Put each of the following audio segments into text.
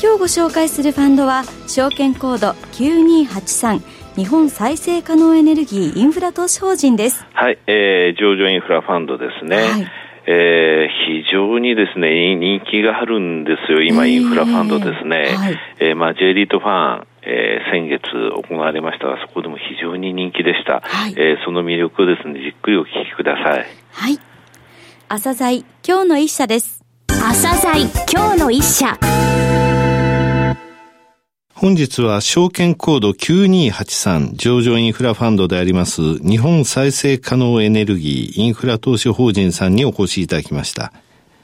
今日ご紹介するファンドは証券コード9283日本再生可能エネルギーインフラ投資法人ですはい、えー、上場インフラファンドですね、はい、えー、非常にですね人気があるんですよ今、インフラファンドですね、はい、えー、まあ、J リートファンえー、先月行われましたが、そこでも非常に人気でした。はい、えー、その魅力をですね、じっくりお聞きください。はい。朝鮮今日の一社です。朝鮮今日の一社。本日は証券コード9283上場インフラファンドであります日本再生可能エネルギーインフラ投資法人さんにお越しいただきました。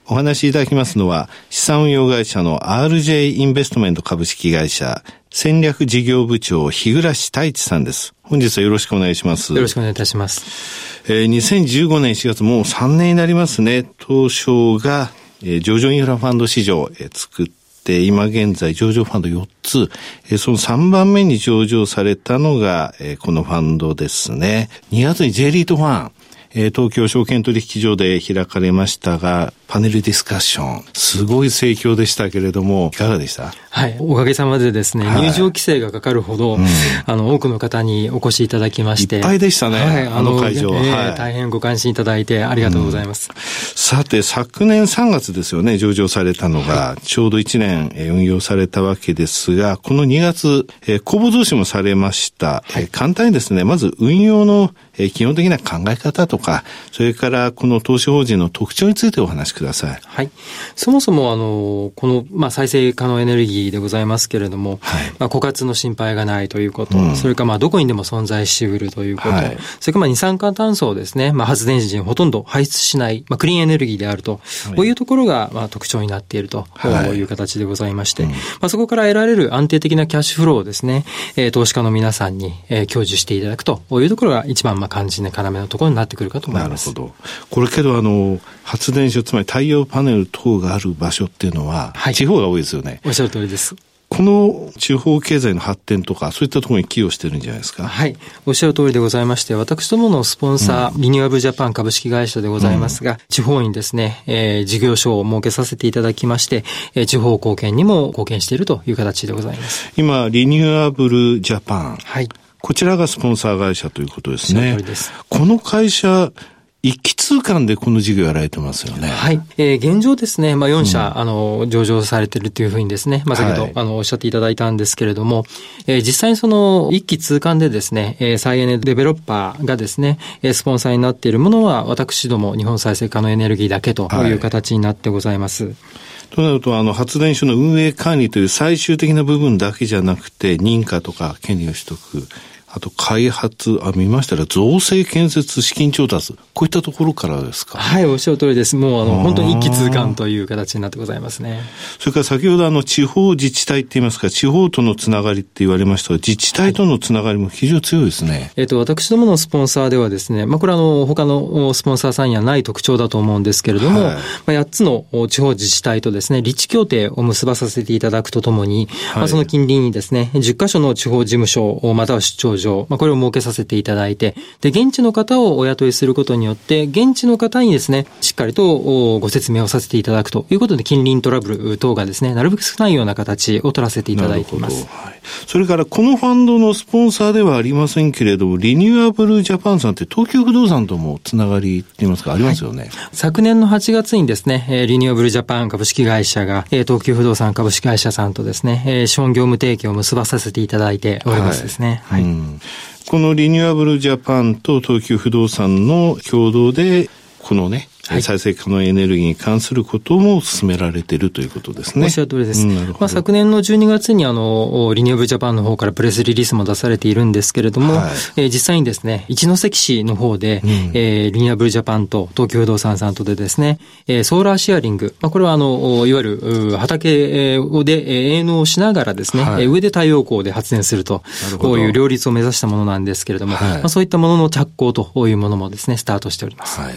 お話しいただきますのは資産運用会社の RJ インベストメント株式会社戦略事業部長日暮太一さんです。本日はよろしくお願いします。よろしくお願いいたします。えー、2015年4月もう3年になりますね。東証が、えー、上場インフラファンド市場、えー、作って、今現在上場ファンド4つ、えその3番目に上場されたのが、えこのファンドですね。2月に J リートファン、え東京証券取引所で開かれましたが、パネルディスカッション、すごい盛況でしたけれども、いかがでした？はい、おかげさまでですね、はい、入場規制がかかるほど、うん、あの、多くの方にお越しいただきまして。いっぱいでしたね、はい、あの会場、えー、はい。大変ご関心いただいてありがとうございます。うん、さて、昨年3月ですよね、上場されたのが、ちょうど1年運用されたわけですが、この2月、えー、公募増資もされました。はい、簡単にですね、まず運用のえ基本的な考え方とか、それからこの投資法人の特徴についてお話しください。はい。そもそも、あの、この、まあ、再生可能エネルギーでございますけれども、はい、まあ、枯渇の心配がないということ、うん、それから、まあ、どこにでも存在しうるということ、はい、それから、まあ、二酸化炭素をですね、まあ、発電時にほとんど排出しない、まあ、クリーンエネルギーであると、はい、こういうところが、まあ、特徴になっているとい。う形でございまして、うん、まあ、そこから得られる安定的なキャッシュフローをですね、えー、投資家の皆さんに、えー、享受していただくというところが一番、まあ、肝心な要のところになってくるかと思います。なるほど。これけど、あの、発電所、つまり太陽パネル等がある場所っていうのは、はい、地方が多いですよね。おっしゃる通りです。この地方経済の発展とか、そういったところに寄与してるんじゃないですか？はい。おっしゃる通りでございまして、私どものスポンサー、うん、リニューアブルジャパン株式会社でございますが、うん、地方にですね、えー、事業所を設けさせていただきまして、えー、地方貢献にも貢献しているという形でございます。今、リニューアブルジャパン。はい。こちらがスポンサー会社ということですね。この会社、一気通貫でこの事業やられてますよね。はい。えー、現状ですね、まあ、4社、うん、あの、上場されてるというふうにですね、まあ、先ほど、はい、あの、おっしゃっていただいたんですけれども、えー、実際にその、一気通貫でですね、えー、再エネデベロッパーがですね、えー、スポンサーになっているものは、私ども、日本再生可能エネルギーだけという形になってございます。はいとなると、あの、発電所の運営管理という最終的な部分だけじゃなくて、認可とか権利を取得、あと開発、あ、見ましたら造成建設資金調達、こういったところからですか？はい、おっしゃる通りです。もう、あの、本当に一気通貫という形になってございますね。それから先ほどあの、地方自治体って言いますか、地方とのつながりって言われましたが、自治体とのつながりも非常に強いですね。はい、えっ、ー、と、私どものスポンサーではですね、まあ、これあの、他のスポンサーさんにはない特徴だと思うんですけれども、はい、まあ、8つの地方自治体とですね、立地協定を結ばさせていただくとともに、はい、まあ、その近隣にですね、10カ所の地方事務所、または出張所、まあ、これを設けさせていただいて、で、現地の方をお雇いすることによって、現地の方にですね、しっかりとご説明をさせていただくと。いうことで、近隣トラブル等がですね、なるべく少ないような形を取らせていただいています。はい、それから、このファンドのスポンサーではありませんけれども、リニューアブルジャパンさんって東急不動産ともつながりって言いますか、ありますよね、はい、昨年の8月にですね、リニューアブルジャパン株式会社が、東急不動産株式会社さんとですね、資本業務提携を結ばさせていただいておりますですね。はい、はいこのリニューアブルジャパンと東急不動産の共同で、このね、はい、再生可能エネルギーに関することも進められているということですね。おっしゃる通りです。うん、まあ、昨年の12月にあの、リニューブルジャパンの方からプレスリリースも出されているんですけれども、はい、えー、実際にですね、一関市の方で、うん、えー、リニューブルジャパンと東京不動産さんとでですね、えー、ソーラーシェアリング、まあ、これはあの、いわゆる畑で営農しながらですね、はい、上で太陽光で発電すると、こういう両立を目指したものなんですけれども、はい、まあ、そういったものの着工というものもですね、スタートしております。はい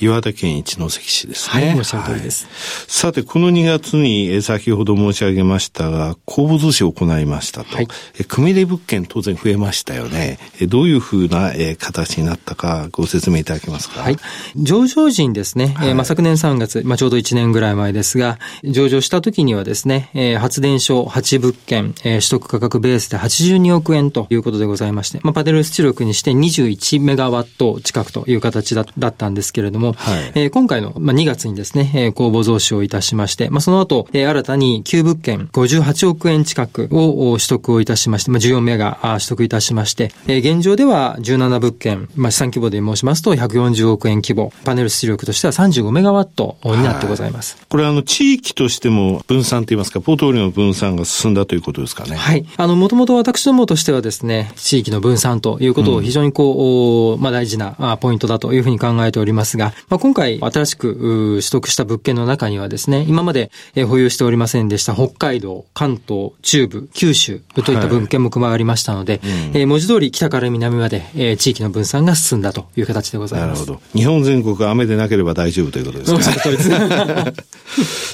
岩手県一関市ですね。はい、おっしゃる通りです。はい、さて、この2月に先ほど申し上げましたが、公募増資を行いましたと。はい、組入れ物件当然増えましたよね。どういうふうな形になったかご説明いただけますか？はい。上場時にですね、はい、まあ、昨年3月、まあ、ちょうど1年ぐらい前ですが、上場した時にはですね、発電所8物件、取得価格ベースで82億円ということでございまして、まあ、パネル出力にして21メガワット近くという形だったんですけれども、はい、えー、今回の、まあ、2月にですね、えー、公募増資をいたしまして、まあ、その後、えー、新たに旧物件58億円近くを取得をいたしまして、まあ、14名が取得いたしまして、えー、現状では17物件、まあ、資産規模で申しますと140億円規模、パネル出力としては35メガワットになってございます。これあの、地域としても分散といいますか、ポートフォリオの分散が進んだということですかね。はい。あの、もともと私どもとしてはですね、地域の分散ということを非常にこう、うん、まあ、大事なポイントだというふうに考えておりますが、まあ、今回新しく取得した物件の中にはですね、今まで保有しておりませんでした北海道、関東、中部、九州といった物件も加わりましたので、はい、うん、文字通り北から南まで地域の分散が進んだという形でございます。なるほど。日本全国雨でなければ大丈夫ということですね。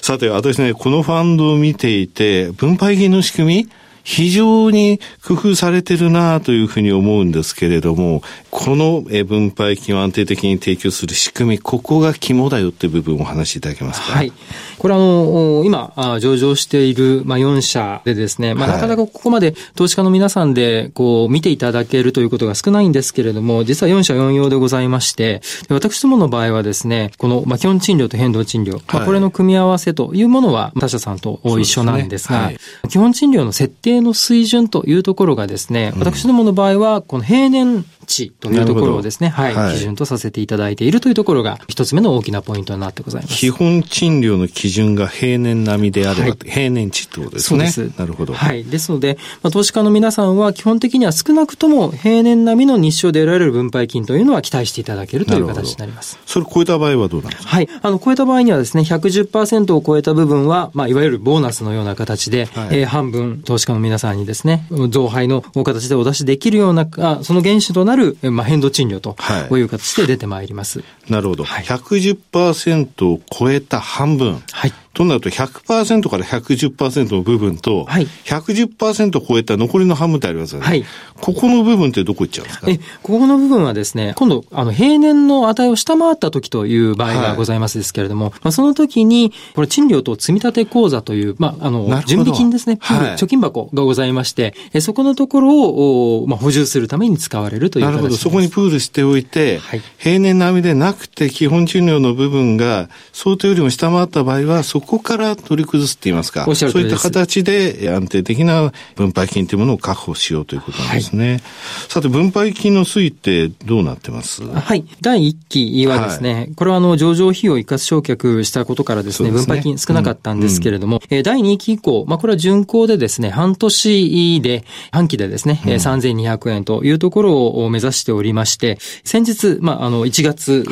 さて、私ね、このファンドを見ていて、分配金の仕組み非常に工夫されてるなというふうに思うんですけれども、この分配金を安定的に提供する仕組み、ここが肝だよっていう部分をお話しいただけますか？はい。これあの、今、上場している、まあ、4社でですね、まあ、なかなかここまで投資家の皆さんで、こう、見ていただけるということが少ないんですけれども、実は4社4用でございまして、私どもの場合はですね、この、まあ、基本賃料と変動賃料、はい、まあ、これの組み合わせというものは、他社さんと一緒なんですが、すねはい、基本賃料の設定の水準というところがですね、私どもの場合は、この平年値というところをですね、はい、はい、基準とさせていただいているというところが、一つ目の大きなポイントになってございます。基本賃料の基準が平年並みであれば、はい、平年値ってことですね。そうです。なるほど。はい。ですので、まあ、投資家の皆さんは基本的には少なくとも平年並みの日照で得られる分配金というのは期待していただけるという形になります。それ超えた場合はどうなんですか？はい。あの、超えた場合にはですね、110%を超えた部分は、まあ、いわゆるボーナスのような形で、はい、えー、半分投資家の皆さんにですね、増配の形でお出しできるような、あその原資となる、まあ、変動賃料と、こういう形で出てまいります。なるほど。はい、110%を超えた半分。はい。となると100%から110%の部分と、はい、110%超えた残りの半分ってありますよね。はい。ここの部分ってどこ行っちゃうんですか？え、ここの部分はですね、今度、あの、平年の値を下回った時という場合がございますですけれども、はい、まあ、その時に、これ、賃料と積立口座という、まあ、あの、準備金ですね、はい、貯金箱がございまして、えそこのところを、まあ、補充するために使われるというなるほど、そこにプールしておいて、はい、平年並みでなくて、基本賃料の部分が想定よりも下回った場合は、そこから取り崩すって言いますか、そういった形で安定的な分配金というものを確保しようということなんですね。はい、さて、分配金の推移ってどうなってます？はい。第1期はですね、はい、これはあの、上場費用一括償却したことからですね、すね。分配金少なかったんですけれども、うん。うん、第2期以降、まあ、これは巡行でですね、半年で、半期でですね、うん、3200円というところを目指しておりまして、先日、まあ、あの、1月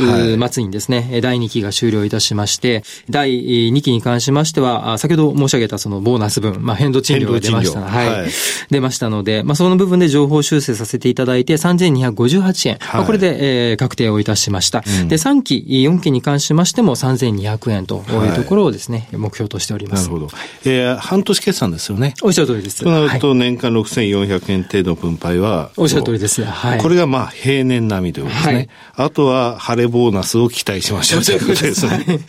末にですね、はい、第2期が終了いたしまして、第2期に関しましては、先ほど申し上げたそのボーナス分、まあ、変動賃料が出ました。はい、はい。出ましたので、まあ、その部分で情報修正させていただいて、3258円。はい、まあ、これで、えー、確定をいたしました。うん、で、3期、4期に関しましても3200円というところをですね、はい、目標としております。なるほど。えー、半年決算ですよね。おっしゃる通りです。となると、年間6400円程度の分配は、おっしゃる通りです。はい。これがまあ、平年並みということですね。はい、あとは、晴れボーナスを期待しましょうということですね。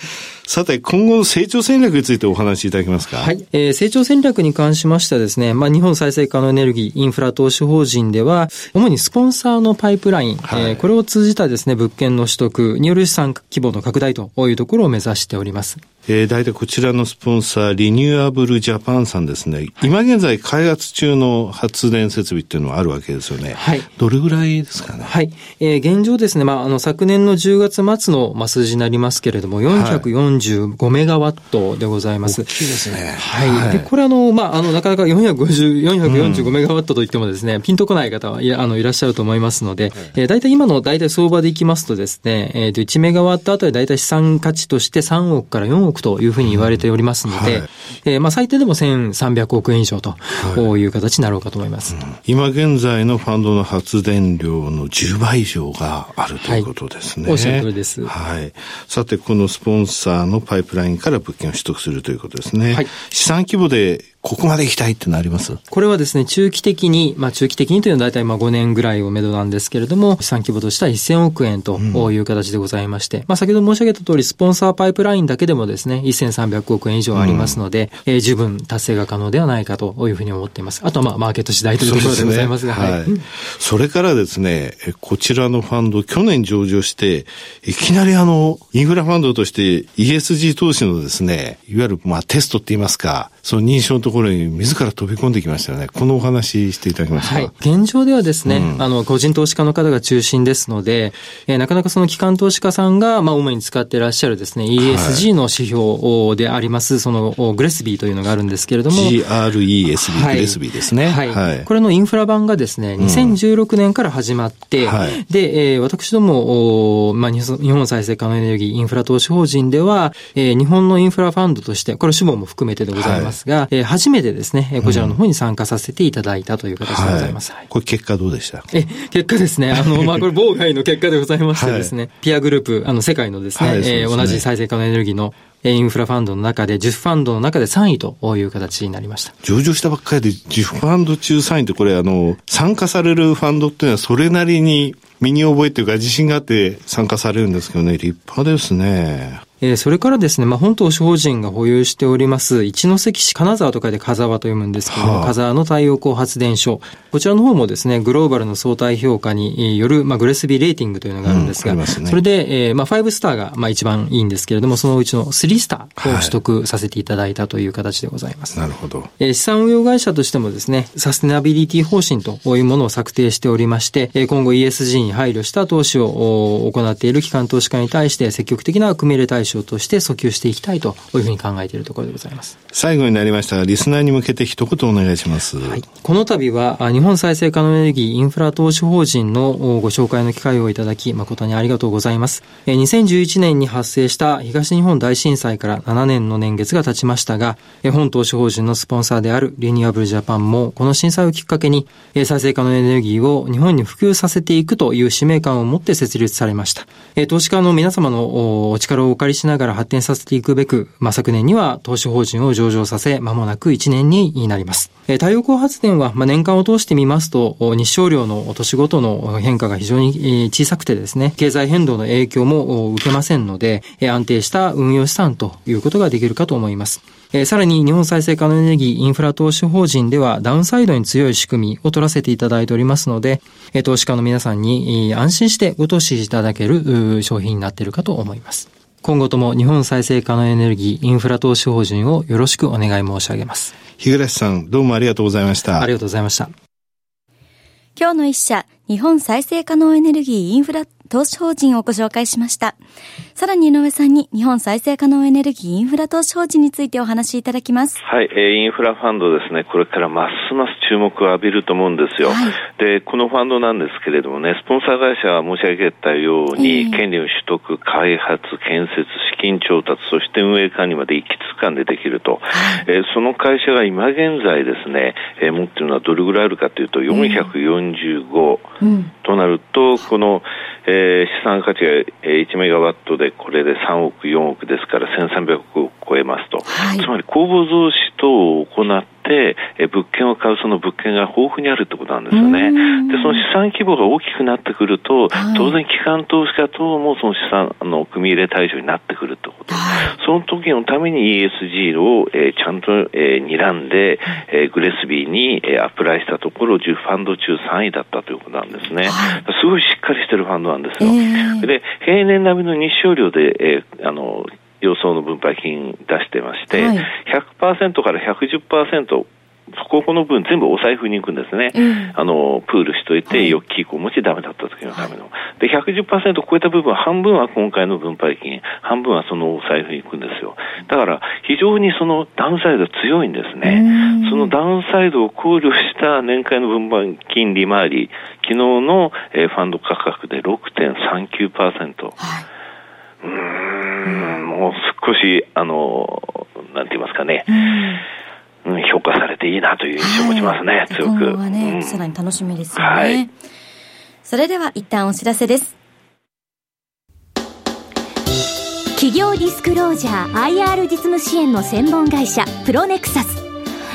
さて、今後の成長戦略についてお話しいただけますか？はい。えー、成長戦略に関しましてはですね、まあ、日本再生可能エネルギーインフラ投資法人では、主にスポンサーのパイプライン、はい、えー、これを通じたですね、物件の取得による資産規模の拡大というところを目指しております。えー、大体こちらのスポンサー、リニューアブルジャパンさんですね、はい、今現在開発中の発電設備っていうのはあるわけですよね。はい。どれぐらいですかね？はい。えー、現状ですね、まあ、あの、昨年の10月末の、まあ、数字になりますけれども、445メガワットでございます。大きいですね。はい。はい、で、これあの、まあ、あの、なかなか450、445メガワットといってもですね、うん、ピンとこない方はいあのいらっしゃると思いますので、はい、えー、大体今の大体相場でいきますとですね、えっ、ー、と、1メガワットあたり大体資産価値として3億から4億というふうに言われておりますので、うんはい、えー、まあ、最低でも1300億円以上という形になろうかと思います。はいうん、今現在のファンドの発電量の10倍以上があるということですね。おっしゃる通りです。はい。さて、このスポンサーのパイプラインから物件を取得するということですね。はい。資産規模でここまで行きたいってなります？これはですね、中期的に、まあ中期的にというのは大体まあ5年ぐらいをめどなんですけれども、資産規模としては1000億円という形でございまして、うん、まあ先ほど申し上げた通り、スポンサーパイプラインだけでもですね、1300億円以上ありますので、うん、えー、十分達成が可能ではないかというふうに思っています。あとはまあマーケット次第というところでございますが、ね、はい。それからですね、こちらのファンド、去年上場して、いきなりあの、インフラファンドとして ESG 投資のですね、いわゆるまあテストって言いますか、その認証のところに自ら飛び込んできましたよね。このお話していただけますか？はい。現状ではですね、うん、あの、個人投資家の方が中心ですので、えー、なかなかその機関投資家さんが、まあ、主に使っていらっしゃるですね、ESG の指標であります、その、グレスビーというのがあるんですけれども。GRESB、はい、グレスビーですね。はい。はい、これのインフラ版がですね、2016年から始まって、うんはい、で、えー、私ども、まあ、日本再生可能エネルギーインフラ投資法人では、えー、日本のインフラファンドとして、これ主母も含めてでございますが、はい、えー、初めてですね、こちらの方に参加させていただいたという形でございます。はい、これ結果どうでした？え、結果ですね、あの、まあ、これ妨害の結果でございましてですね、はい、ピアグループ、あの、世界のですね、はい、えー、同じ再生可能エネルギーのインフラファンドの中で、10ファンドの中で3位という形になりました。上場したばっかりで10ファンド中3位って、これあの、参加されるファンドっていうのはそれなりに身に覚えというか自信があって参加されるんですけどね、立派ですね。えそれからですね、まあ、本島法人が保有しております、一関市金沢と書いて風沢と読むんですけども、はあ、風沢の太陽光発電所。こちらの方もですね、グローバルの相対評価による、まあ、グレスビーレーティングというのがあるんですが、うんね、それで、えー、まあ、5スターが、まあ、一番いいんですけれども、そのうちの3スターを取得させていただいたという形でございます。はい、なるほど。えー、資産運用会社としてもですね、サステナビリティ方針というものを策定しておりまして、今後 ESG に配慮した投資を行っている機関投資家に対して積極的な組み入れ対象として訴求していきたいというふうに考えているところでございます。最後になりましたが、リスナーに向けて一言お願いします。はい、この度は、日本再生可能エネルギーインフラ投資法人のご紹介の機会をいただき、誠にありがとうございます。2011年に発生した東日本大震災から7年の年月が経ちましたが、本投資法人のスポンサーであるリニューアブルジャパンも、この震災をきっかけに、再生可能エネルギーを日本に普及させていくという使命感を持って設立されました。投資家の皆様のお力をお借りしながら発展させていくべく、まあ、昨年には投資法人を上場させ、間もなく1年になります。太陽光発電は、まあ、年間を通してみますと、日照量の年ごとの変化が非常に小さくてですね、経済変動の影響も受けませんので、安定した運用資産ということができるかと思います。さらに日本再生可能エネルギーインフラ投資法人ではダウンサイドに強い仕組みを取らせていただいておりますので、投資家の皆さんに安心してご投資いただける商品になっているかと思います。今後とも日本再生可能エネルギーインフラ投資法人をよろしくお願い申し上げます。日暮さん、どうもありがとうございました。ありがとうございました。今日の一社、日本再生可能エネルギーインフラ投資法人をご紹介しました。さらに井上さんに日本再生可能エネルギーインフラ投資法人についてお話しいただきます。はい、えー、インフラファンドですね、これからますます注目を浴びると思うんですよ。はい、で、このファンドなんですけれどもね、スポンサー会社は申し上げたように、えー、権利の取得、開発、建設、資金調達、そして運営管理まで一気通貫でできると。はい、えー、その会社が今現在ですね、えー、持っているのはどれぐらいあるかというと、445となると、この、えー、資産価値が1メガワットでこれで3億、4億ですから1300億を超えますと、はい、つまり公募増資等を行って、え物件を買うその物件が豊富にあるってことなんですよね。で、その資産規模が大きくなってくると、はい、当然機関投資家等もその資産の組み入れ対象になってくるってこと。はい、その時のために ESG を、えー、ちゃんと、えー、睨んで、えー、グレスビーに、えー、アプライしたところ10ファンド中3位だったということなんですね。すごいしっかりしてるファンドなんですよ。えー、で、平年並みの日照量で、えー、あの、予想の分配金出してまして、はい、100%から110%ここの分全部お財布に行くんですね。うん、あの、プールしといて、預金庫もしダメだった時のための。はい、で、110%超えた部分、半分は今回の分配金、半分はそのお財布に行くんですよ。だから、非常にそのダウンサイド強いんですね。そのダウンサイドを考慮した年間の分配金利回り、昨日の、えー、ファンド価格で6.39%。はいうん、もう少し、あの、なんて言いますかね、うん、評価されていいなという印象を持ちますね、はい、強く。ね、うん、さらに楽しみですよね。はい、それでは一旦お知らせです。企業ディスクロージャー IR 実務支援の専門会社プロネクサス。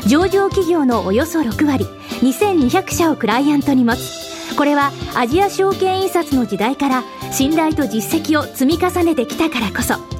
上場企業のおよそ6割2200社をクライアントに持つ。これはアジア証券印刷の時代から信頼と実績を積み重ねてきたからこそ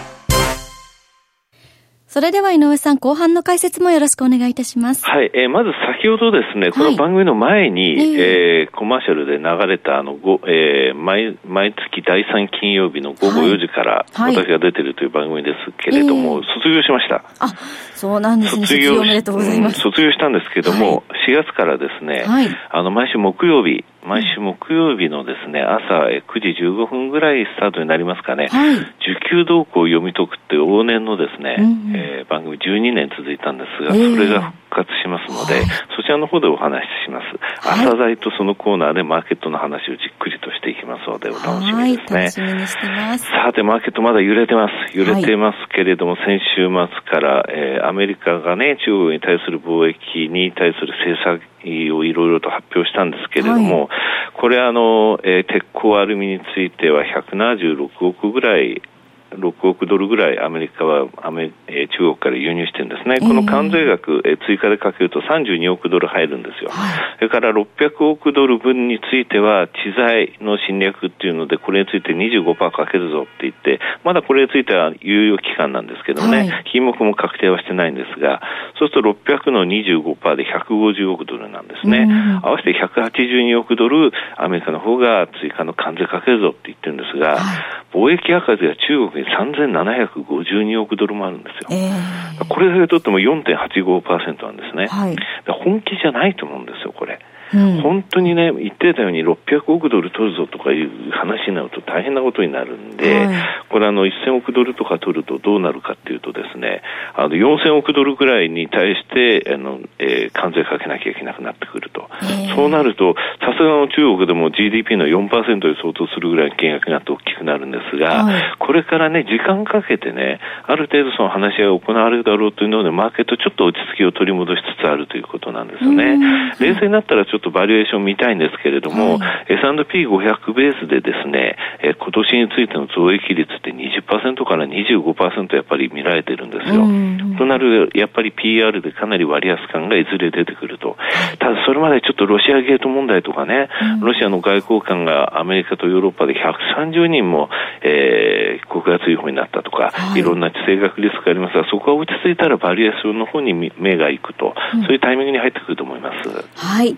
それでは井上さん、後半の解説もよろしくお願いいたします。はい、えー、まず先ほどですね、この番組の前に、はい、えー、コマーシャルで流れたあの、えー、毎毎月第3金曜日の午後4時から、私が出てるという番組ですけれども、はい、卒業しました。あ、そうなんですね。卒業おめでとうございます。卒業したんですけども、はい、4月からですね、はい、あの、毎週木曜日、毎週木曜日のですね、朝9時15分ぐらいスタートになりますかね、はい、受給動向を読み解くって往年のですね、うん、えー、番組12年続いたんですが、それが復活しますので、そちらの方でお話しします。朝材とそのコーナーでマーケットの話をじっくりとしていきますので、お楽しみですね。楽しみにしてます。さて、マーケットまだ揺れてます。揺れてますけれども、先週末から、えー、アメリカがね、中国に対する貿易に対する政策をいろいろと発表したんですけれども、はい、これあの、えー、鉄鋼アルミについては176億ぐらい6億ドルぐらいアメリカはアメ、えー、中国から輸入してるんですね、この関税額、えー、追加でかけると32億ドル入るんですよ、はい、それから600億ドル分については、知財の侵略っていうので、これについて25%かけるぞって言って、まだこれについては猶予期間なんですけどね、はい、品目も確定はしてないんですが、そうすると600の25%で150億ドルなんですね、合わせて182億ドル、アメリカの方が追加の関税かけるぞって言ってるんですが、はい、貿易赤字は中国に3752億ドルもあるんですよ。えー、これだけとっても4.85%なんですね。はい、本気じゃないと思うんですよ、これ。うん、本当にね、言ってたように600億ドル取るぞとかいう話になると大変なことになるんで、はい、これあの1000億ドルとか取るとどうなるかっていうとですね、あの4000億ドルぐらいに対してあの、えー、関税かけなきゃいけなくなってくると。そうなると、さすがの中国でも GDP の4%に相当するぐらいの金額になって大きくなるんですが、はい、これからね、時間かけてね、ある程度その話し合いが行われるだろうというので、マーケットちょっと落ち着きを取り戻しつつあるということなんですよね。冷静になったらちょっとバリエーション見たいんですけれども、はい、S&P500 ベースでですね、えー、今年についての増益率って20%から25%やっぱり見られてるんですよ。となる、やっぱり PR でかなり割安感がいずれ出てくると。ただそれまでちょっとロシアゲート問題とかね、ロシアの外交官がアメリカとヨーロッパで130人も、えー、国外追放になったとか、はい、いろんな地政学リスクがありますが、そこが落ち着いたらバリエーションの方に目が行くと、うん、そういうタイミングに入ってくると思います。はい。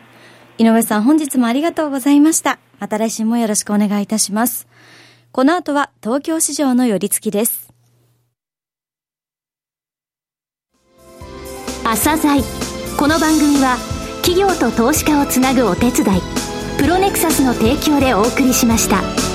井上さん、本日もありがとうございました。また来週もよろしくお願いいたします。この後は東京市場の寄り付きです。朝鮮この番組は企業と投資家をつなぐお手伝いプロネクサスの提供でお送りしました。